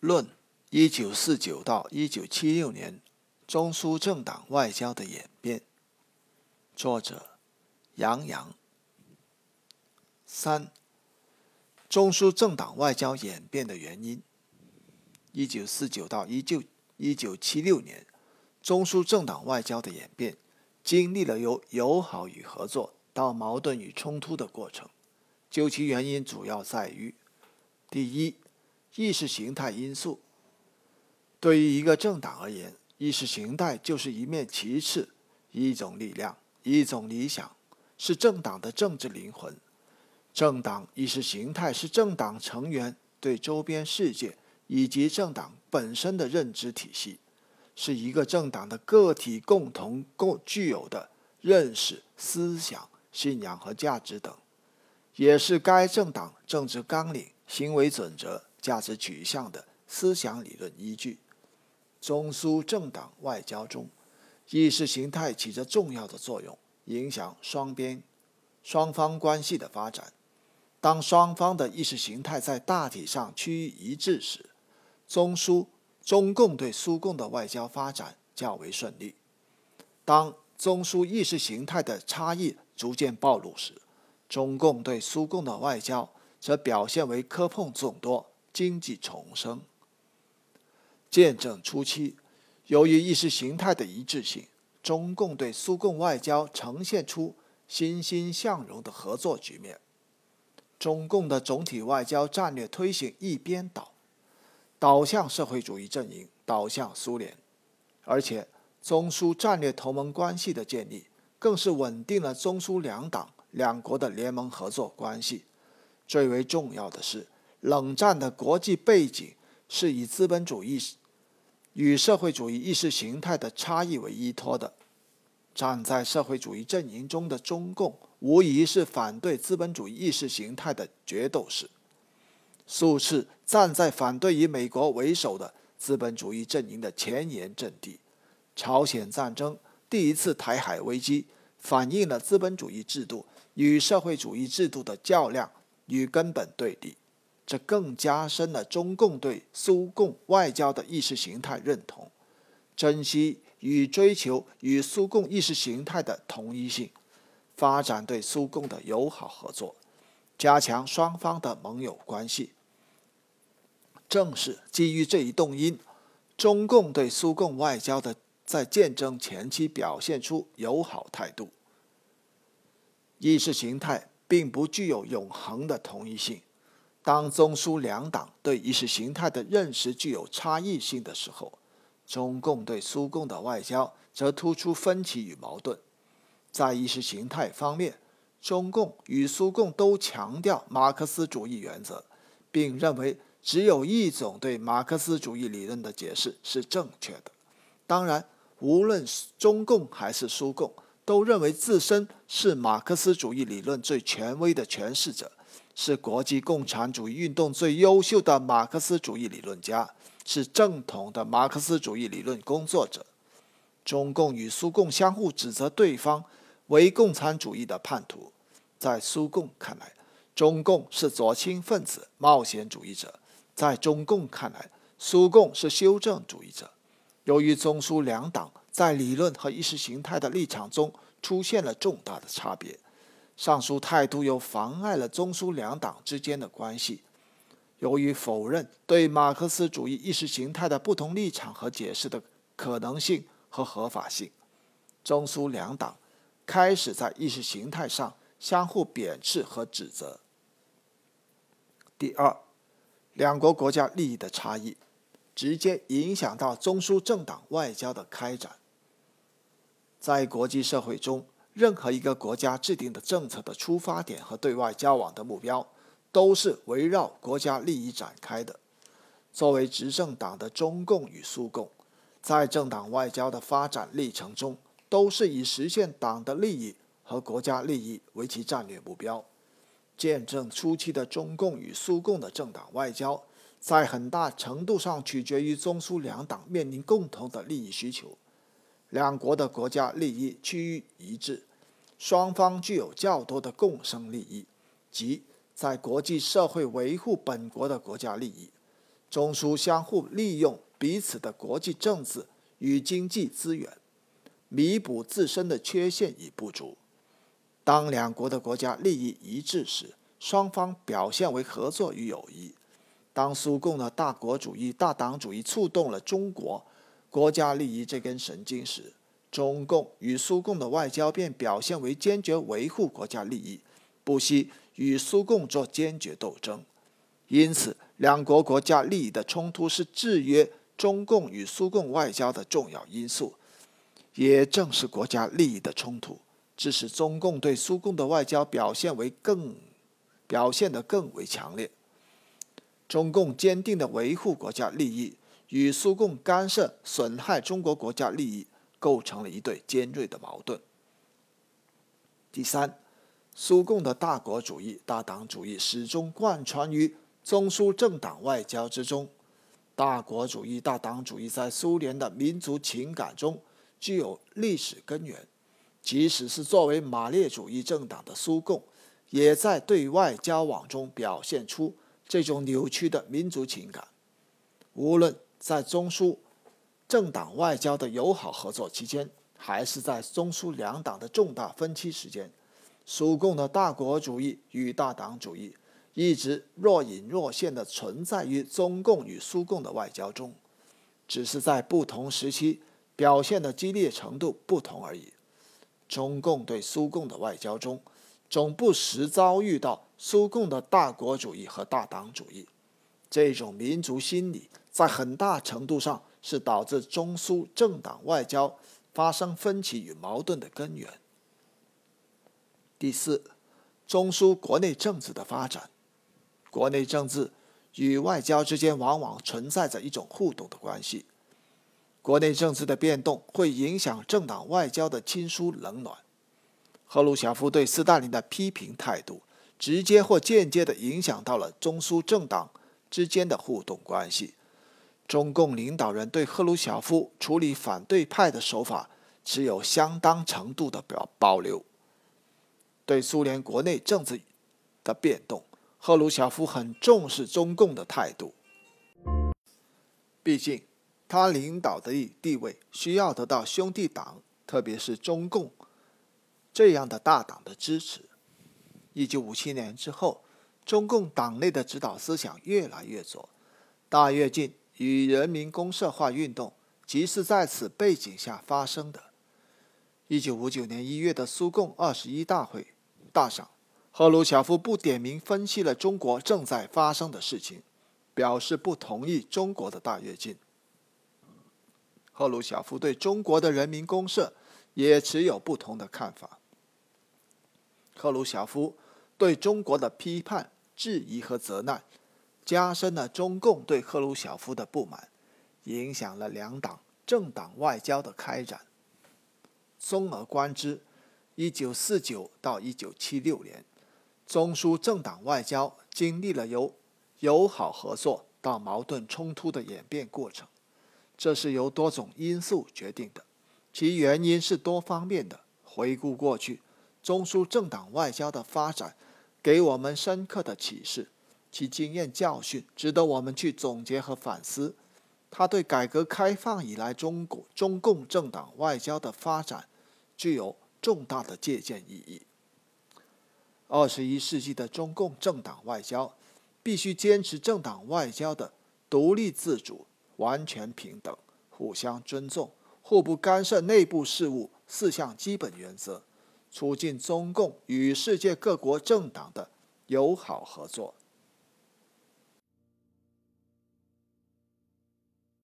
论一九四九到一九七六年中苏政党外交的演变，作者杨洋。三、中苏政党外交演变的原因。一九四九到一九一九七六年中苏政党外交的演变，经历了由友好与合作到矛盾与冲突的过程。究其原因，主要在于：第一，意识形态因素。对于一个政党而言，意识形态就是一面旗帜，一种力量，一种理想，是政党的政治灵魂。政党意识形态是政党成员对周边世界以及政党本身的认知体系，是一个政党的个体共同共具有的认识、思想、信仰和价值等。也是该政党政治纲领、行为准则、价值取向的思想理论依据。中苏政党外交中，意识形态起着重要的作用，影响双边、双方关系的发展。当双方的意识形态在大体上趋于一致时，中苏、中共对苏共的外交发展较为顺利。当中苏意识形态的差异逐渐暴露时，中共对苏共的外交则表现为磕碰众多，经济重生。建政初期，由于意识形态的一致性，中共对苏共外交呈现出欣欣向荣的合作局面。中共的总体外交战略推行一边倒，倒向社会主义阵营，倒向苏联，而且中苏战略同盟关系的建立，更是稳定了中苏两党。两国的联盟合作关系，最为重要的是，冷战的国际背景是以资本主义与社会主义意识形态的差异为依托的。站在社会主义阵营中的中共，无疑是反对资本主义意识形态的决斗士，数次站在反对以美国为首的资本主义阵营的前沿阵地。朝鲜战争、第一次台海危机，反映了资本主义制度。与社会主义制度的较量与根本对立，这更加深了中共对苏共外交的意识形态认同，珍惜与追求与苏共意识形态的同一性，发展对苏共的友好合作，加强双方的盟友关系。正是基于这一动因，中共对苏共外交的在建政前期表现出友好态度。意识形态并不具有永恒的同一性。当中苏两党对意识形态的认识具有差异性的时候，中共对苏共的外交则突出分歧与矛盾。在意识形态方面，中共与苏共都强调马克思主义原则，并认为只有一种对马克思主义理论的解释是正确的。当然，无论中共还是苏共。都认为自身是马克思主义理论最权威的诠释者，是国际共产主义运动最优秀的马克思主义理论家，是正统的马克思主义理论工作者。中共与苏共相互指责对方为共产主义的叛徒，在苏共看来，中共是左倾分子、冒险主义者；在中共看来，苏共是修正主义者。由于中苏两党。在理论和意识形态的立场中出现了重大的差别，上述态度又妨碍了中苏两党之间的关系。由于否认对马克思主义意识形态的不同立场和解释的可能性和合法性，中苏两党开始在意识形态上相互贬斥和指责。第二，两国国家利益的差异，直接影响到中苏政党外交的开展。在国际社会中，任何一个国家制定的政策的出发点和对外交往的目标，都是围绕国家利益展开的。作为执政党的中共与苏共，在政党外交的发展历程中，都是以实现党的利益和国家利益为其战略目标。建政初期的中共与苏共的政党外交，在很大程度上取决于中苏两党面临共同的利益需求。两国的国家利益趋于一致，双方具有较多的共生利益，即在国际社会维护本国的国家利益。中苏相互利用彼此的国际政治与经济资源，弥补自身的缺陷与不足。当两国的国家利益一致时，双方表现为合作与友谊。当苏共的大国主义、大党主义触动了中国国家利益这根神经时，中共与苏共的外交便表现为坚决维护国家利益，不惜与苏共做坚决斗争。因此，两国国家利益的冲突是制约中共与苏共外交的重要因素。也正是国家利益的冲突，致使中共对苏共的外交表现为更表现得更为强烈。中共坚定地维护国家利益，与苏共干涉损害中国国家利益，构成了一对尖锐的矛盾。第三，苏共的大国主义、大党主义始终贯穿于中苏政党外交之中。大国主义、大党主义在苏联的民族情感中具有历史根源，即使是作为马列主义政党的苏共，也在对外交往中表现出。这种扭曲的民族情感，无论在中苏政党外交的友好合作期间，还是在中苏两党的重大分歧时间，苏共的大国主义与大党主义一直若隐若现地存在于中共与苏共的外交中，只是在不同时期表现的激烈程度不同而已。中共对苏共的外交中，总不时遭遇到。苏共的大国主义和大党主义，这种民族心理在很大程度上是导致中苏政党外交发生分歧与矛盾的根源。第四，中苏国内政治的发展，国内政治与外交之间往往存在着一种互动的关系。国内政治的变动会影响政党外交的亲疏冷暖。赫鲁晓夫对斯大林的批评态度。直接或间接地影响到了中苏政党之间的互动关系。中共领导人对赫鲁晓夫处理反对派的手法持有相当程度的表保留。对苏联国内政治的变动，赫鲁晓夫很重视中共的态度。毕竟，他领导的地位需要得到兄弟党，特别是中共这样的大党的支持。一九五七年之后，中共党内的指导思想越来越左，大跃进与人民公社化运动即是在此背景下发生的。一九五九年一月的苏共二十一大会大上，赫鲁晓夫不点名分析了中国正在发生的事情，表示不同意中国的大跃进。赫鲁晓夫对中国的人民公社也持有不同的看法。赫鲁晓夫。对中国的批判、质疑和责难，加深了中共对赫鲁晓夫的不满，影响了两党政党外交的开展。综而观之，一九四九到一九七六年，中苏政党外交经历了由友好合作到矛盾冲突的演变过程，这是由多种因素决定的，其原因是多方面的。回顾过去，中苏政党外交的发展。给我们深刻的启示，其经验教训值得我们去总结和反思。它对改革开放以来中国中共政党外交的发展具有重大的借鉴意义。二十一世纪的中共政党外交必须坚持政党外交的独立自主、完全平等、互相尊重、互不干涉内部事务四项基本原则。促进中共与世界各国政党的友好合作。